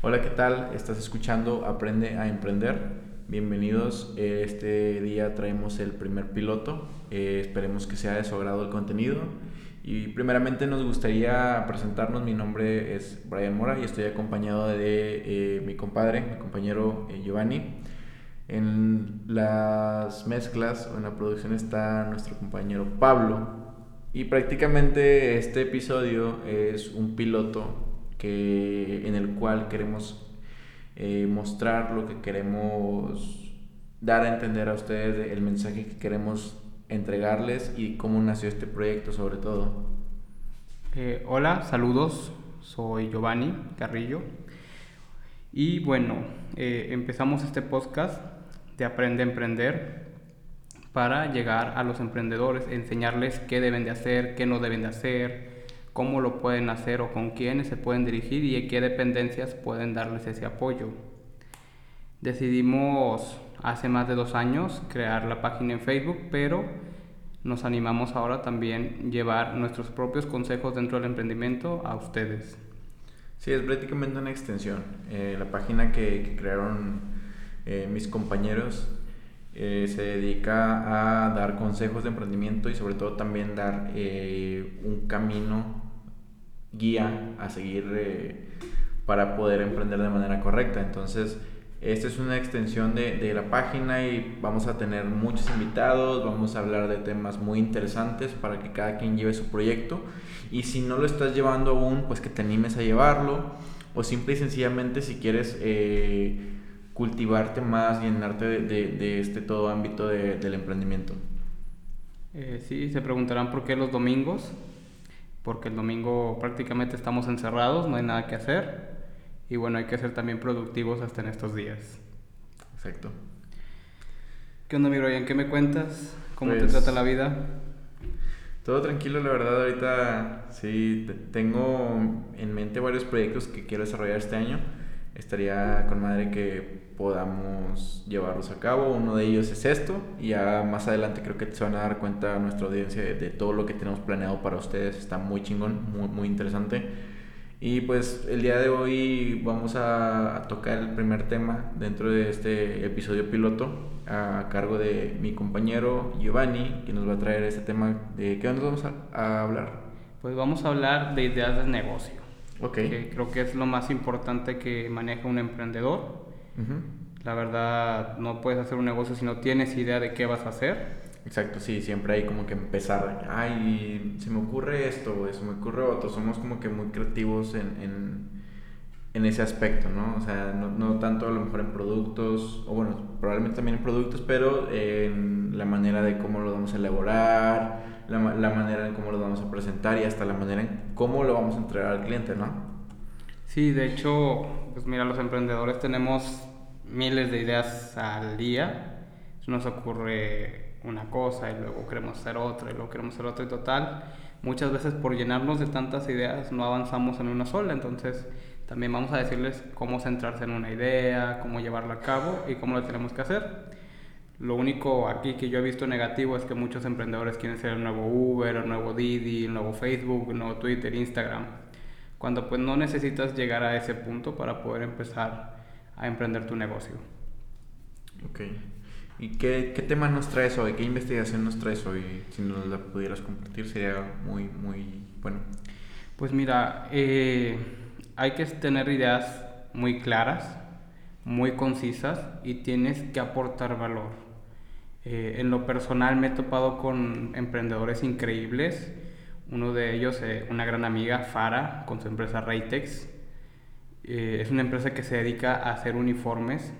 Hola, ¿qué tal? Estás escuchando Aprende a Emprender. Bienvenidos. Este día traemos el primer piloto. Eh, esperemos que sea de su agrado el contenido. Y primeramente nos gustaría presentarnos. Mi nombre es Brian Mora y estoy acompañado de eh, mi compadre, mi compañero eh, Giovanni. En las mezclas o en la producción está nuestro compañero Pablo. Y prácticamente este episodio es un piloto que, en el cual queremos eh, mostrar lo que queremos dar a entender a ustedes, el mensaje que queremos entregarles y cómo nació este proyecto sobre todo. Eh, hola, saludos, soy Giovanni Carrillo y bueno, eh, empezamos este podcast de Aprende a Emprender para llegar a los emprendedores, enseñarles qué deben de hacer, qué no deben de hacer, cómo lo pueden hacer o con quiénes se pueden dirigir y a qué dependencias pueden darles ese apoyo. Decidimos hace más de dos años crear la página en Facebook, pero nos animamos ahora también llevar nuestros propios consejos dentro del emprendimiento a ustedes. Sí, es prácticamente una extensión. Eh, la página que, crearon eh, mis compañeros eh, se dedica a dar consejos de emprendimiento y sobre todo también dar un camino guía a seguir eh, para poder emprender de manera correcta. Entonces, esta es una extensión de, de, la página y vamos a tener muchos invitados, vamos a hablar de temas muy interesantes para que cada quien lleve su proyecto. Y si no lo estás llevando aún, pues que te animes a llevarlo. O simple y sencillamente si quieres eh, cultivarte más, llenarte de, de, de, este todo ámbito del emprendimiento. Eh, sí, se preguntarán por qué los domingos porque el domingo prácticamente estamos encerrados, no hay nada que hacer y bueno, hay que ser también productivos hasta en estos días. Exacto. ¿Qué onda, mi Brian? ¿Qué me cuentas? ¿Cómo te pues, trata la vida? Todo tranquilo, la verdad, ahorita sí, tengo en mente varios proyectos que quiero desarrollar este año. Estaría con madre que podamos llevarlos a cabo. Uno de ellos es esto y ya más adelante creo que se van a dar cuenta nuestra audiencia de, todo lo que tenemos planeado para ustedes. Está muy chingón, muy, muy interesante. Y pues el día de hoy vamos a, tocar el primer tema dentro de este episodio piloto a cargo de mi compañero Giovanni, que nos va a traer este tema de qué nos vamos a, hablar. Pues vamos a hablar de ideas de negocio. Ok. Que creo que es lo más importante que maneja un emprendedor la verdad, no puedes hacer un negocio si no tienes idea de qué vas a hacer. Exacto, sí, siempre hay como que empezar, ay, se me ocurre esto, se me ocurre otro, somos como que muy creativos en, en, en ese aspecto, ¿no? O sea, no, no, tanto a lo mejor en productos, o bueno, probablemente también en productos, pero en la manera de cómo lo vamos a elaborar, la, la manera en cómo lo vamos a presentar y hasta la manera en cómo lo vamos a entregar al cliente, ¿no? Sí, de hecho, pues mira, los emprendedores tenemos miles de ideas al día. Nos ocurre una cosa y luego queremos hacer otra y luego queremos hacer otra y total. Muchas veces por llenarnos de tantas ideas no avanzamos en una sola, entonces también vamos a decirles cómo centrarse en una idea, cómo llevarla a cabo y cómo lo tenemos que hacer. Lo único aquí que yo he visto negativo es que muchos emprendedores quieren ser el nuevo Uber, el nuevo Didi, el nuevo Facebook, el nuevo Twitter, Instagram cuando pues no necesitas llegar a ese punto para poder empezar a emprender tu negocio. Ok. ¿Y qué, qué tema nos traes hoy? ¿Qué investigación nos traes hoy? Si nos la pudieras compartir sería muy, muy bueno. Pues mira, eh, hay que tener ideas muy claras, muy concisas y tienes que aportar valor. Eh, en lo personal me he topado con emprendedores increíbles uno de ellos, eh, una gran amiga, Fara, con su empresa Raytex. Eh, es una empresa que se dedica a hacer uniformes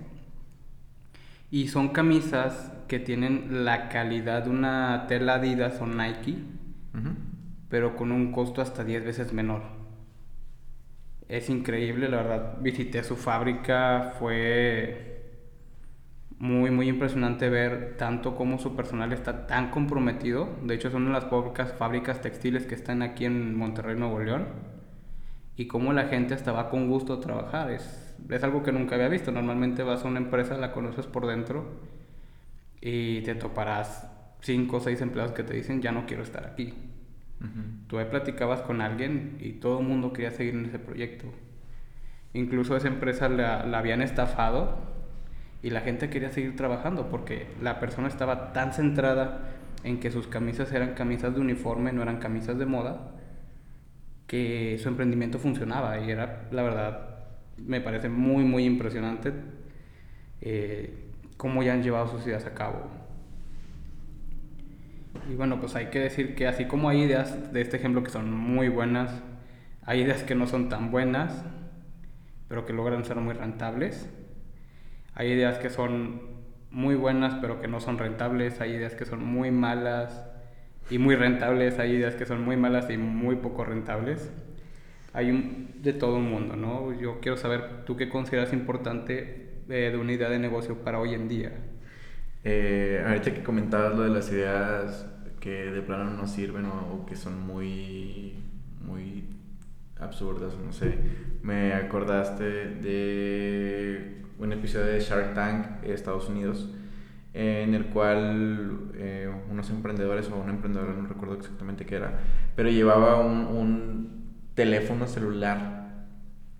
y son camisas que tienen la calidad de una tela Adidas o Nike, pero con un costo hasta 10 veces menor. Es increíble, la verdad. Visité su fábrica, fue muy, muy impresionante ver tanto cómo su personal está tan comprometido. De hecho, son una de las pocas fábricas textiles que están aquí en Monterrey, Nuevo León. Y cómo la gente estaba con gusto a trabajar. Es, es algo que nunca había visto. Normalmente vas a una empresa, la conoces por dentro y te toparás cinco o seis empleados que te dicen, ya no quiero estar aquí. Tú ahí platicabas con alguien y todo el mundo quería seguir en ese proyecto. Incluso esa empresa la, la habían estafado y la gente quería seguir trabajando porque la persona estaba tan centrada en que sus camisas eran camisas de uniforme, no eran camisas de moda, que su emprendimiento funcionaba y era, la verdad, me parece muy, muy impresionante eh, cómo ya han llevado sus ideas a cabo. Y bueno, pues hay que decir que así como hay ideas de este ejemplo que son muy buenas, hay ideas que no son tan buenas, pero que logran ser muy rentables. Hay ideas que son muy buenas, pero que no son rentables. Hay ideas que son muy malas y muy rentables. Hay ideas que son muy malas y muy poco rentables. Hay de todo un mundo, ¿no? Yo quiero saber, ¿tú qué consideras importante eh, de una idea de negocio para hoy en día? Eh, ahorita que comentabas lo de las ideas que de plano no sirven o, que son muy, muy absurdas, no sé, me acordaste de un episodio de Shark Tank Estados Unidos en el cual eh, unos emprendedores o un emprendedor, no recuerdo exactamente qué era, pero llevaba un, un teléfono celular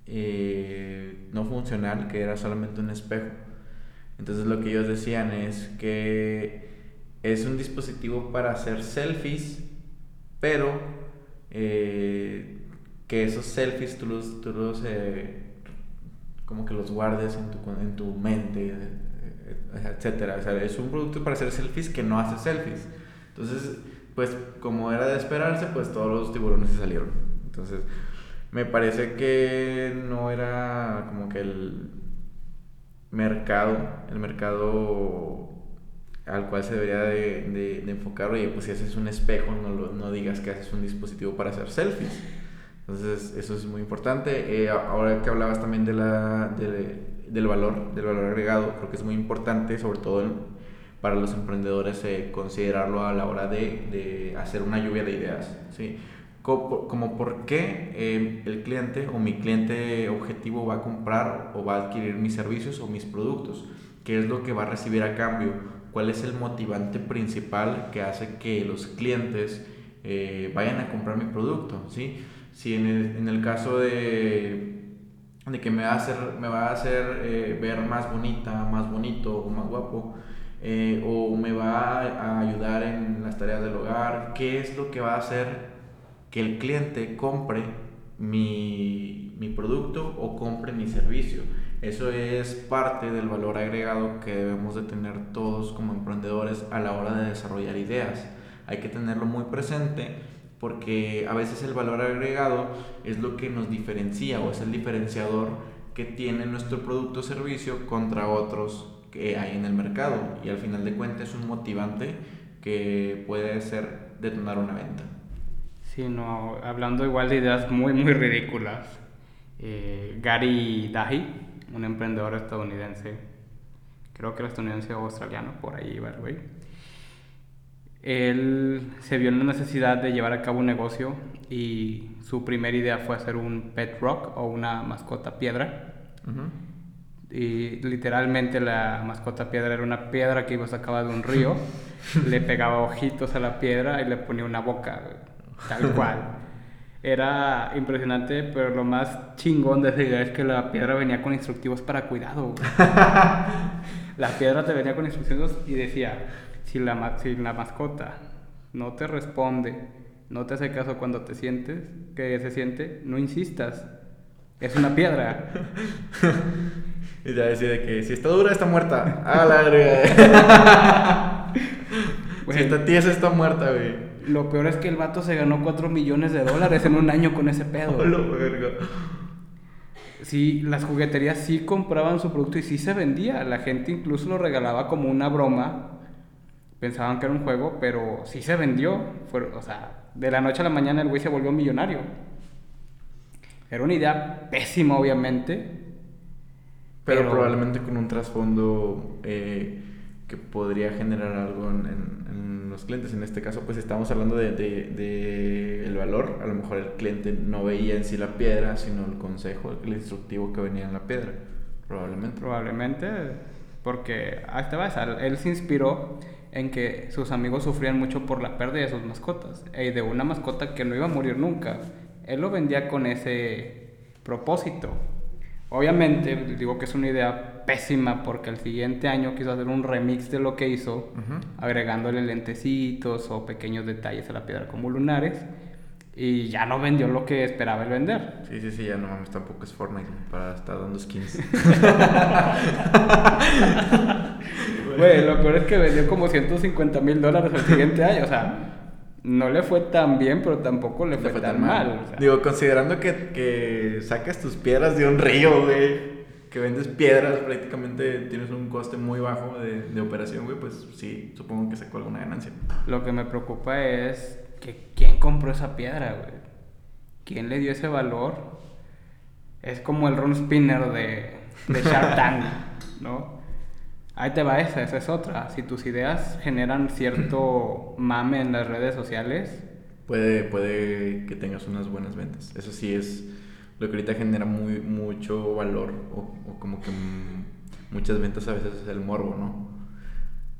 eh, no funcional que era solamente un espejo. Entonces lo que ellos decían es que es un dispositivo para hacer selfies, pero eh, que esos selfies tú los, tú los como que los guardes en tu, en tu mente, etcétera. O sea, es un producto para hacer selfies que no hace selfies. Entonces, pues como era de esperarse, pues todos los tiburones se salieron. Entonces, me parece que no era como que el mercado, el mercado al cual se debería de, de, enfocar, oye, pues si haces un espejo, no, no digas que haces un dispositivo para hacer selfies. Entonces, eso es muy importante. Eh, ahora que hablabas también de la, del valor, del valor agregado, creo que es muy importante, sobre todo para los emprendedores, eh, considerarlo a la hora de, de, hacer una lluvia de ideas. ¿sí? Como, como por qué eh, el cliente o mi cliente objetivo va a comprar o va a adquirir mis servicios o mis productos. ¿Qué es lo que va a recibir a cambio? ¿Cuál es el motivante principal que hace que los clientes vayan a comprar mi producto? ¿sí? Si en el, en el caso de, de, que me va a hacer, me va a hacer eh, ver más bonita, más bonito o más guapo, eh, o me va a ayudar en las tareas del hogar, ¿qué es lo que va a hacer que el cliente compre mi, mi producto o compre mi servicio? Eso es parte del valor agregado que debemos de tener todos como emprendedores a la hora de desarrollar ideas. Hay que tenerlo muy presente porque a veces el valor agregado es lo que nos diferencia o es el diferenciador que tiene nuestro producto o servicio contra otros que hay en el mercado y al final de cuentas es un motivante que puede ser detonar una venta. Sí, no, hablando igual de ideas muy, muy ridículas. Eh, Gary Dahi, un emprendedor estadounidense, creo que era estadounidense o australiano, por ahí güey él se vio en la necesidad de llevar a cabo un negocio y su primera idea fue hacer un pet rock o una mascota piedra. Y literalmente la mascota piedra era una piedra que iba sacada de un río, le pegaba ojitos a la piedra y le ponía una boca, tal cual. Era impresionante, pero lo más chingón de esa idea es que la piedra venía con instructivos para cuidado. la piedra te venía con instrucciones y decía, si la, si la mascota no te responde, no te hace caso cuando te sientes, que se siente, no insistas. Es una piedra. y te decir que si está dura, está muerta. Ah, la si está tiesa, está muerta, güey. Lo peor es que el vato se ganó 4 millones de dólares en un año con ese pedo. verga. Sí, las jugueterías sí compraban su producto y sí se vendía. La gente incluso lo regalaba como una broma pensaban que era un juego, pero sí se vendió. Fue, o sea, de la noche a la mañana el güey se volvió millonario. Era una idea pésima, obviamente. Pero, probablemente con un trasfondo eh, que podría generar algo en, los clientes. En este caso, pues estamos hablando de, de, el valor. A lo mejor el cliente no veía en sí la piedra, sino el consejo, el instructivo que venía en la piedra. Probablemente. Probablemente, porque hasta va él se inspiró en que sus amigos sufrían mucho por la pérdida de sus mascotas y de una mascota que no iba a morir nunca. Él lo vendía con ese propósito. Obviamente, digo que es una idea pésima porque el siguiente año quiso hacer un remix de lo que hizo, agregándole lentecitos o pequeños detalles a la piedra como lunares. Y ya no vendió lo que esperaba el vender. Sí, sí, sí, ya no mames, tampoco es Fortnite para estar dando skins. Güey, lo peor es que vendió como 150 mil dólares el siguiente año. O sea, no le fue tan bien, pero tampoco le, fue, tan, mal. Digo, considerando que, que sacas tus piedras de un río, güey. Que vendes piedras, prácticamente tienes un coste muy bajo de, de operación, güey. Pues sí, supongo que sacó alguna ganancia. Lo que me preocupa es que quién compró esa piedra, güey. ¿Quién le dio ese valor? Es como el Ron Spinner de, de Shark Tank, ¿no? Ahí te va esa, esa es otra. Si tus ideas generan cierto mame en las redes sociales... Puede, puede que tengas unas buenas ventas. Eso sí es lo que ahorita genera muy, mucho valor o, o como que muchas ventas a veces es el morbo, ¿no?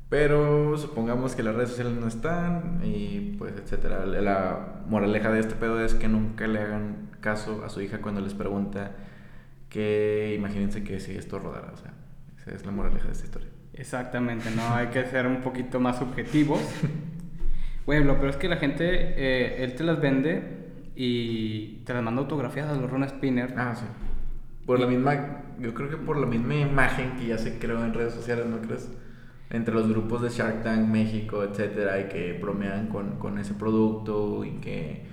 Pero supongamos que las redes sociales no están y pues etcétera. La moraleja de este pedo es que nunca le hagan caso a su hija cuando les pregunta que imagínense que si esto rodara. O sea, esa es la moraleja de esta historia. Exactamente, no hay que ser un poquito más objetivos. bueno, lo peor es que la gente, eh, él te las vende y te las manda autografiadas, los Ron Spinner. Ah, sí. Por la misma, yo creo que por la misma imagen que ya se creó en redes sociales, ¿no crees? entre los grupos de Shark Tank México, etcétera, y que bromean con, con ese producto y que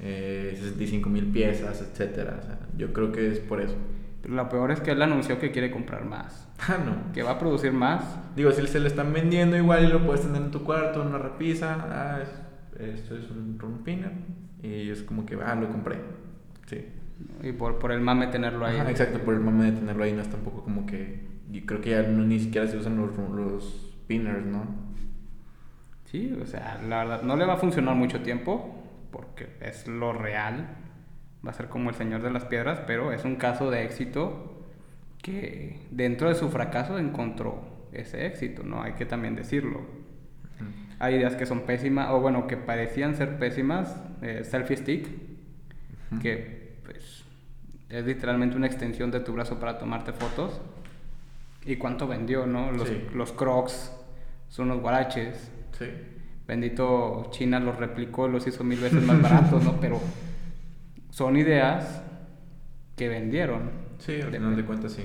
eh, 65 mil piezas, etcétera. O sea, yo creo que es por eso. Pero lo peor es que él anunció que quiere comprar más. Ah, no. Que va a producir más. Digo, si se le están vendiendo igual y lo puedes tener en tu cuarto, en una repisa. Ah, esto es un rompiner. Y es como que, ah, lo compré. Sí. Y por, por el mame tenerlo ahí. exacto, por el mame de tenerlo ahí no es tampoco como que y creo que ya no, ni siquiera se usan los, los spinners, ¿no? Sí, o sea, la verdad, no le va a funcionar mucho tiempo, porque es lo real. Va a ser como el Señor de las Piedras, pero es un caso de éxito que dentro de su fracaso encontró ese éxito, ¿no? Hay que también decirlo. Hay ideas que son pésimas, o bueno, que parecían ser pésimas. Eh, selfie stick, que pues es literalmente una extensión de tu brazo para tomarte fotos y cuánto vendió, ¿no? Los, los crocs son unos guaraches. Sí. Bendito China los replicó, los hizo mil veces más baratos, ¿no? Pero son ideas que vendieron. Sí, al final de cuentas sí.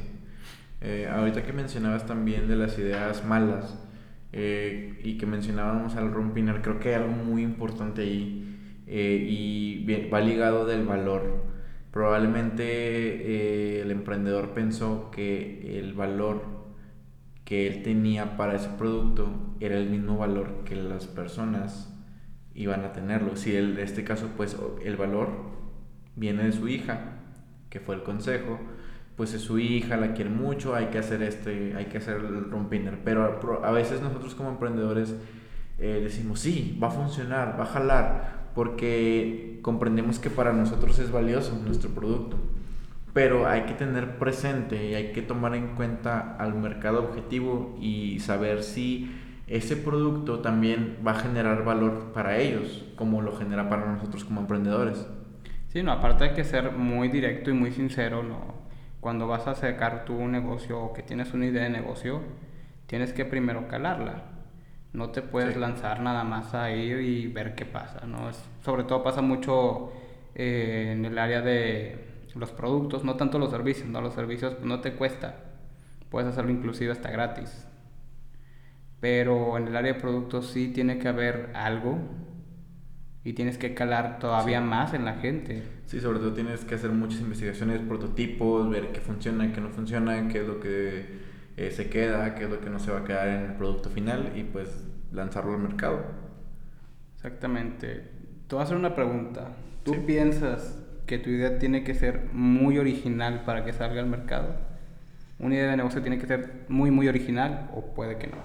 Eh, ahorita que mencionabas también de las ideas malas eh, y que mencionábamos al Rumpiner, creo que hay algo muy importante ahí eh, y va ligado del valor. Probablemente el emprendedor pensó que el valor que él tenía para ese producto era el mismo valor que las personas iban a tenerlo. Si en este caso, pues el valor viene de su hija, que fue el consejo, pues es su hija, la quiere mucho, hay que hacer este, hay que hacer el rompiner. Pero a veces nosotros como emprendedores eh, decimos, sí, va a funcionar, va a jalar, porque comprendemos que para nosotros es valioso nuestro producto. Pero hay que tener presente y hay que tomar en cuenta al mercado objetivo y saber si ese producto también va a generar valor para ellos, como lo genera para nosotros como emprendedores. Sí, no, aparte hay que ser muy directo y muy sincero, ¿no? Cuando vas a sacar tu negocio o que tienes una idea de negocio, tienes que primero calarla no te puedes lanzar nada más a ir y ver qué pasa, ¿no? sobre todo pasa mucho eh, en el área de los productos, no tanto los servicios, ¿no? Los servicios pues, no te cuesta, puedes hacerlo inclusive hasta gratis. Pero en el área de productos sí tiene que haber algo y tienes que calar todavía más en la gente. Sí, sobre todo tienes que hacer muchas investigaciones, prototipos, ver qué funciona, qué no funciona, qué es lo que eh, se queda, qué es lo que no se va a quedar en el producto final y pues lanzarlo al mercado. Exactamente. Te voy a hacer una pregunta. ¿Tú piensas que tu idea tiene que ser muy original para que salga al mercado? ¿Una idea de negocio tiene que ser muy, muy original o puede que no?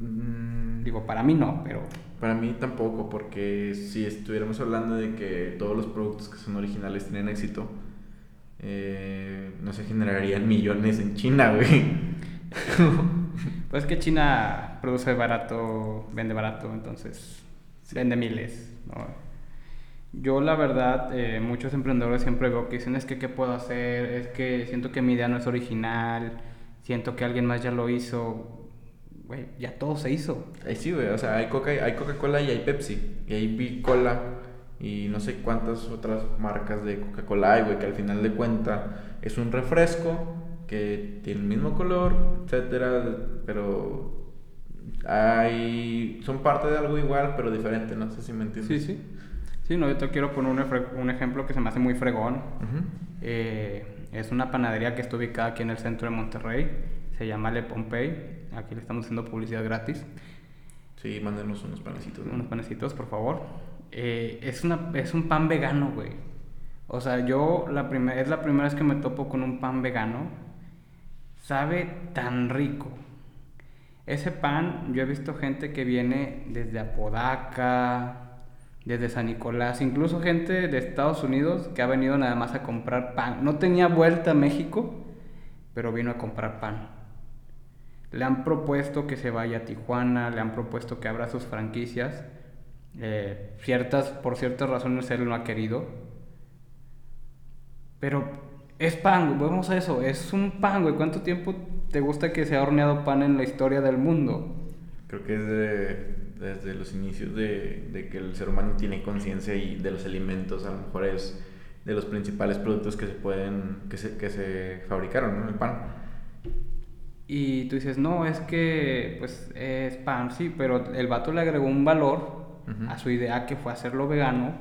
Mm. Digo, para mí no, pero... Para mí tampoco, porque si estuviéramos hablando de que todos los productos que son originales tienen éxito, eh, no se generarían millones en China, güey. pues que China produce barato, vende barato, entonces vende miles, Yo la verdad, eh, muchos emprendedores siempre veo que dicen es que qué puedo hacer, es que siento que mi idea no es original, siento que alguien más ya lo hizo. Güey, ya todo se hizo. Ahí sí, güey, o sea, hay Coca, hay Coca-Cola y hay Pepsi, y hay Bicola y no sé cuántas otras marcas de Coca-Cola hay, güey, que al final de cuenta es un refresco que tiene el mismo color, etcétera, pero hay son parte de algo igual, pero diferente, no sé si me entiendes. Sí, sí. Sí, no, yo te quiero poner un, un ejemplo que se me hace muy fregón. eh, es una panadería que está ubicada aquí en el centro de Monterrey. Se llama Le Pompey. Aquí le estamos haciendo publicidad gratis. Sí, mándenos unos panecitos. Unos panecitos, por favor. Eh, es, una, es un pan vegano, güey. O sea, yo la es la primera vez que me topo con un pan vegano. Sabe tan rico. Ese pan, yo he visto gente que viene desde Apodaca, desde San Nicolás, incluso gente de Estados Unidos que ha venido nada más a comprar pan. No tenía vuelta a México, pero vino a comprar pan. Le han propuesto que se vaya a Tijuana, le han propuesto que abra sus franquicias. Eh, ciertas, por ciertas razones él no ha querido. Pero es pan, güey, vamos a eso, es un pan, güey. ¿Cuánto tiempo te gusta que se ha horneado pan en la historia del mundo? Creo que es de desde los inicios de, de que el ser humano tiene conciencia y de los alimentos, a lo mejor es de los principales productos que se pueden, que se, que se fabricaron, ¿no? El pan. Y tú dices, no, es que, pues, es pan, sí, pero el vato le agregó un valor a su idea que fue hacerlo vegano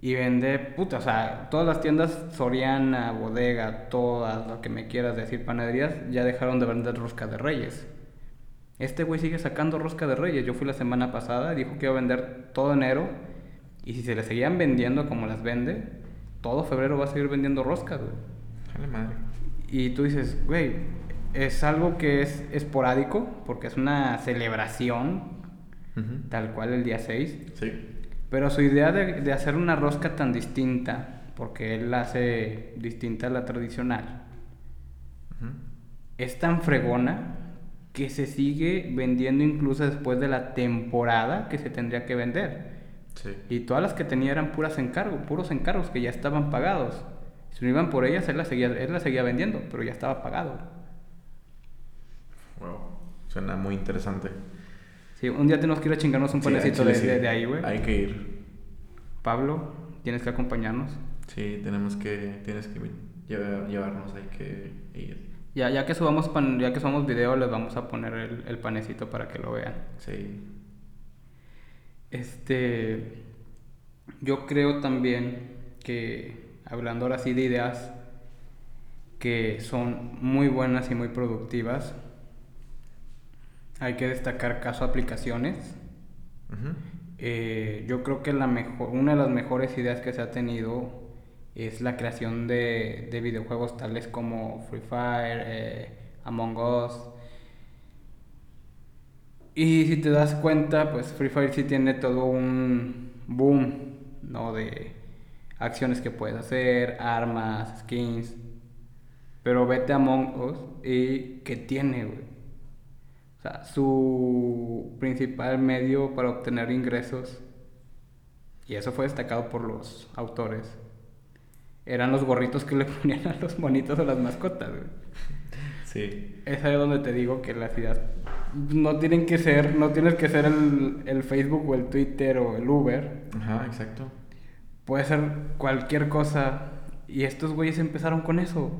y vende, puta, o sea, todas las tiendas, Soriana, Bodega, todas, lo que me quieras decir, panaderías, ya dejaron de vender rosca de reyes. Este güey sigue sacando rosca de reyes. Yo fui la semana pasada, dijo que iba a vender todo enero. Y si se le seguían vendiendo como las vende, todo febrero va a seguir vendiendo roscas, güey. Dale madre. Y tú dices, güey, es algo que es esporádico, porque es una celebración, tal cual el día 6. Sí. Pero su idea de, de, hacer una rosca tan distinta, porque él la hace distinta a la tradicional, es tan fregona que se sigue vendiendo incluso después de la temporada que se tendría que vender. Sí. Y todas las que tenía eran puras encargos, puros encargos que ya estaban pagados. Si no iban por ellas, él las seguía, él las seguía vendiendo, pero ya estaba pagado. Suena muy interesante. Sí, un día tenemos que ir a chingarnos un panecito de, sí. de, ahí, güey. Hay que ir. Pablo, tienes que acompañarnos. Sí, tenemos que, tienes que llevarnos, hay que ir. Ya, ya que subamos pan, ya que subamos video, les vamos a poner el, el, panecito para que lo vean. Sí. Este. Yo creo también que, hablando ahora sí de ideas que son muy buenas y muy productivas, hay que destacar caso aplicaciones. Uh -huh. eh, yo creo que la mejor, una de las mejores ideas que se ha tenido es la creación de, de videojuegos tales como Free Fire, eh, Among Us. Y si te das cuenta, pues Free Fire sí tiene todo un boom, ¿no? De acciones que puedes hacer, armas, skins. Pero vete a Among Us y ¿qué tiene, güey? O sea, su principal medio para obtener ingresos, y eso fue destacado por los autores, eran los gorritos que le ponían a los monitos o las mascotas, güey. Sí. Es ahí donde te digo que las ideas no tienen que ser, no tienes que ser el, el, Facebook o el Twitter o el Uber. Ajá, exacto. Puede ser cualquier cosa. Y estos güeyes empezaron con eso.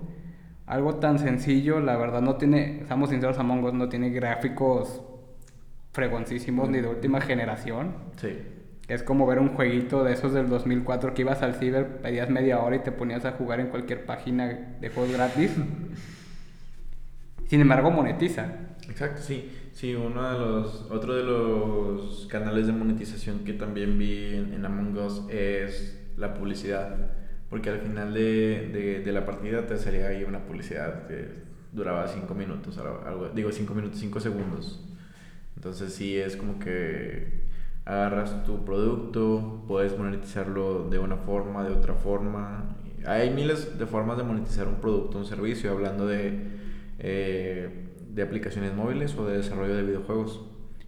Algo tan sencillo, la verdad, no tiene, estamos sinceros, Among Us no tiene gráficos fregoncísimos ni de última generación. Sí. Es como ver un jueguito de esos del 2004 que ibas al ciber, pedías media hora y te ponías a jugar en cualquier página de juegos gratis. Sin embargo, monetiza. Exacto, sí. Sí, uno de los, otro de los canales de monetización que también vi en, en Among Us es la publicidad. Porque al final de, de, de, la partida te salía ahí una publicidad que duraba 5 minutos, algo, digo 5 minutos, 5 segundos. Entonces sí es como que agarras tu producto, puedes monetizarlo de una forma, de otra forma. Hay miles de formas de monetizar un producto, un servicio, hablando de, eh, de aplicaciones móviles o de desarrollo de videojuegos.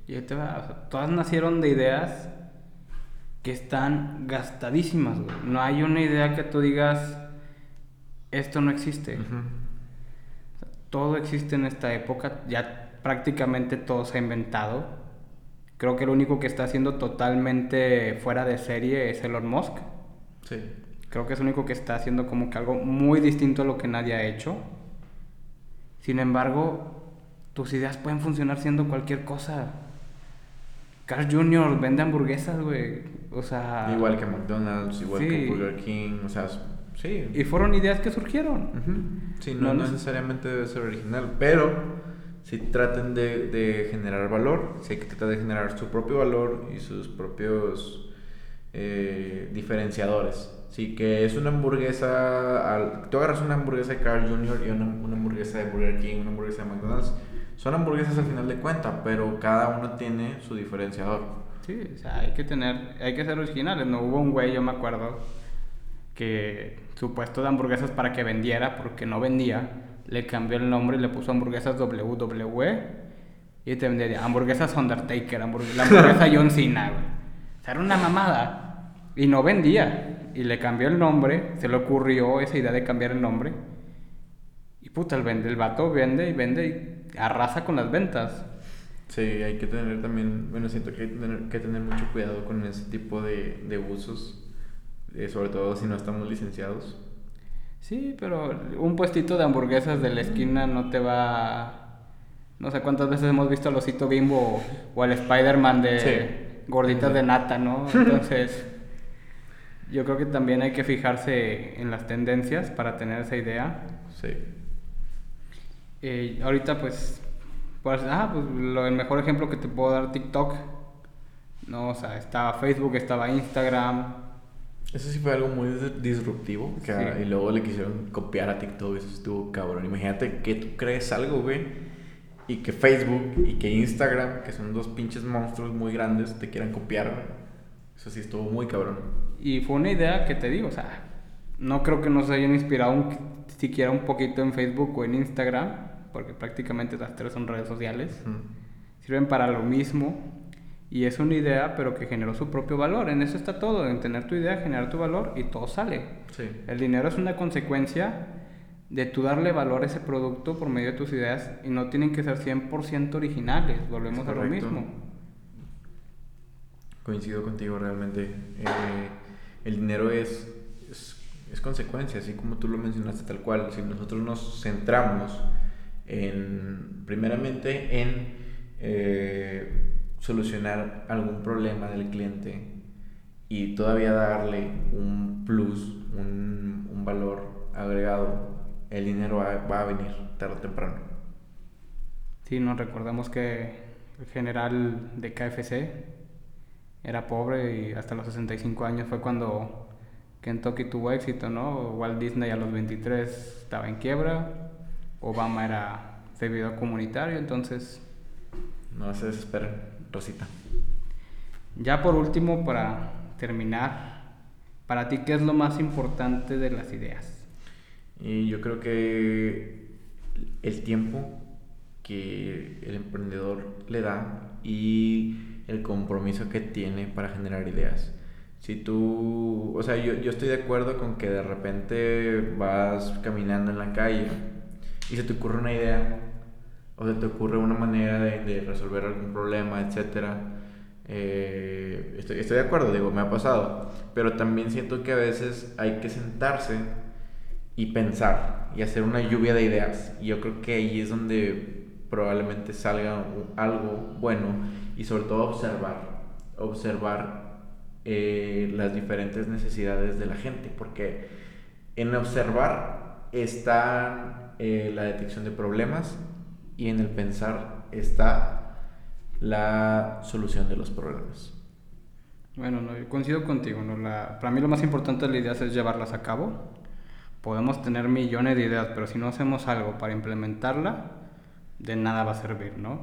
Y te va, o sea, todas nacieron de ideas que están gastadísimas, güey. No hay una idea que tú digas, esto no existe. Todo existe en esta época, ya prácticamente todo se ha inventado. Creo que el único que está haciendo totalmente fuera de serie es Elon Musk. Sí. Creo que es el único que está haciendo como que algo muy distinto a lo que nadie ha hecho. Sin embargo, tus ideas pueden funcionar siendo cualquier cosa. Carl Jr. vende hamburguesas, güey. O sea. Igual que McDonald's, igual que Burger King, o sea, sí. Y fueron ideas que surgieron. Sí, no, necesariamente debe ser original, pero si traten de, de, generar valor, si hay que tratar de generar su propio valor y sus propios eh, diferenciadores. Sí, que es una hamburguesa, al, tú agarras una hamburguesa de Carl Jr. y una, una hamburguesa de Burger King, una hamburguesa de McDonald's, son hamburguesas al final de cuentas, pero cada uno tiene su diferenciador. Sí, o sea, hay que tener, hay que ser originales. No hubo un güey, yo me acuerdo, que su puesto de hamburguesas para que vendiera, porque no vendía, le cambió el nombre y le puso hamburguesas WWE y te vendía hamburguesas Undertaker, la hamburguesa John Cena, güey. O sea, era una mamada. Y no vendía. Y le cambió el nombre, se le ocurrió esa idea de cambiar el nombre. Y puta, el, vende, el vato vende y vende y arrasa con las ventas. Sí, hay que tener también, bueno, siento que hay que tener, mucho cuidado con ese tipo de, de usos, eh, sobre todo si no estamos licenciados. Sí, pero un puestito de hamburguesas de la esquina no te va... No sé cuántas veces hemos visto al osito bimbo o, al Spider-Man de gorditas de nata, ¿no? Entonces, yo creo que también hay que fijarse en las tendencias para tener esa idea. Sí. Eh, ahorita pues, pues, ah, pues lo, el mejor ejemplo que te puedo dar TikTok. No, o sea, estaba Facebook, estaba Instagram. Eso sí fue algo muy disruptivo. Y luego le quisieron copiar a TikTok. Eso estuvo cabrón. Imagínate que tú crees algo, güey. Y que Facebook y que Instagram, que son dos pinches monstruos muy grandes, te quieran copiar, Eso sí estuvo muy cabrón. Y fue una idea que te digo, o sea, no creo que nos hayan inspirado un, siquiera un poquito en Facebook o en Instagram porque prácticamente las tres son redes sociales, sirven para lo mismo y es una idea, pero que generó su propio valor. En eso está todo, en tener tu idea, generar tu valor y todo sale. El dinero es una consecuencia de tú darle valor a ese producto por medio de tus ideas y no tienen que ser 100% originales, volvemos a lo mismo. Coincido contigo realmente. Eh, el dinero es, es, es consecuencia, así como tú lo mencionaste tal cual. Si nosotros nos centramos en, primeramente en eh, solucionar algún problema del cliente y todavía darle un plus, un, valor agregado, el dinero va, a venir tarde o temprano. Sí, nos recordamos que el general de KFC era pobre y hasta los 65 años fue cuando Kentucky tuvo éxito, ¿no? Walt Disney a los 23 estaba en quiebra, Obama era servidor comunitario, entonces... No se desesperen, Rosita. Ya por último, para terminar, para ti, ¿qué es lo más importante de las ideas? Y yo creo que el tiempo que el emprendedor le da y el compromiso que tiene para generar ideas. Si tú, o sea, yo, yo estoy de acuerdo con que de repente vas caminando en la calle y se te ocurre una idea o se te ocurre una manera de, resolver algún problema, etc. Eh, estoy, estoy, de acuerdo, digo, me ha pasado, pero también siento que a veces hay que sentarse y pensar y hacer una lluvia de ideas. Y yo creo que ahí es donde probablemente salga algo bueno y sobre todo observar, observar eh, las diferentes necesidades de la gente, porque en observar está eh, la detección de problemas y en el pensar está la solución de los problemas. Bueno, no, yo coincido contigo. ¿no? Para mí lo más importante de las ideas es llevarlas a cabo. Podemos tener millones de ideas, pero si no hacemos algo para implementarla, de nada va a servir, ¿no?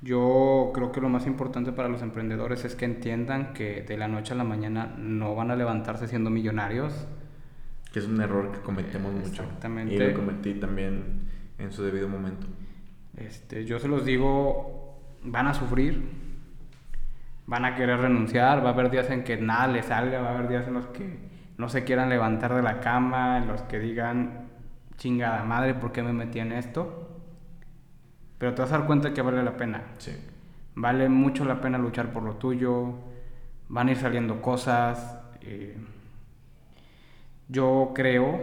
Yo creo que lo más importante para los emprendedores es que entiendan que de la noche a la mañana no van a levantarse siendo millonarios, que es un error que cometemos mucho. Exactamente. Y lo cometí también en su debido momento. Este, yo se los digo, van a sufrir, van a querer renunciar, va a haber días en que nada les salga, va a haber días en los que no se quieran levantar de la cama, en los que digan, chingada madre, ¿por qué me metí en esto? Pero te vas a dar cuenta que vale la pena. Sí. Vale mucho la pena luchar por lo tuyo, van a ir saliendo cosas. eh, yo creo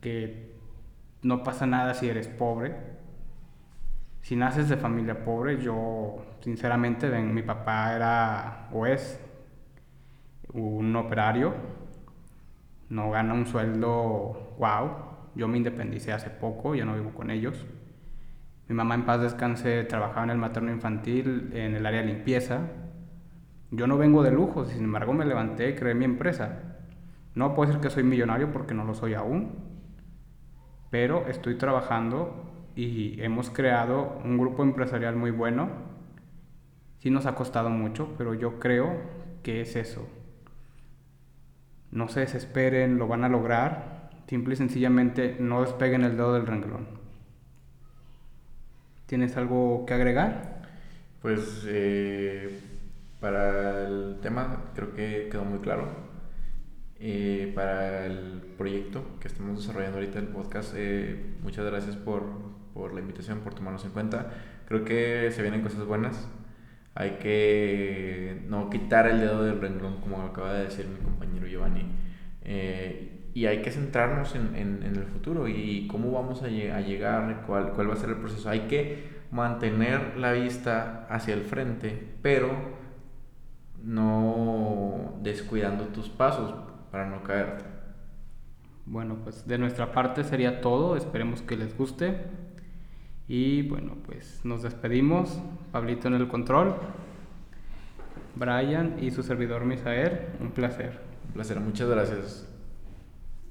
que no pasa nada si eres pobre. Si naces de familia pobre, yo sinceramente, ven, mi papá era o es un operario, no gana un sueldo wow. Yo me independicé hace poco, ya no vivo con ellos. Mi mamá en paz descanse trabajaba en el materno infantil en el área de limpieza. Yo no vengo de lujo, sin embargo me levanté y creé mi empresa. No puedo decir que soy millonario porque no lo soy aún, pero estoy trabajando y hemos creado un grupo empresarial muy bueno. Sí nos ha costado mucho, pero yo creo que es eso. No se desesperen, lo van a lograr. Simple y sencillamente no despeguen el dedo del renglón. ¿Tienes algo que agregar? Pues eh, para el tema creo que quedó muy claro. Eh, para el proyecto que estamos desarrollando ahorita el podcast, eh, muchas gracias por, por la invitación, por tomarnos en cuenta. Creo que se vienen cosas buenas. Hay que no quitar el dedo del renglón, como acaba de decir mi compañero Giovanni. Eh, y hay que centrarnos en, en, en, el futuro y cómo vamos a, a llegar, cuál, cuál va a ser el proceso. Hay que mantener la vista hacia el frente, pero no descuidando tus pasos para no caerte. Bueno, pues de nuestra parte sería todo. Esperemos que les guste. Y bueno, pues nos despedimos. Pablito en el control. Brian y su servidor Misael. Un placer. Un placer. Muchas gracias.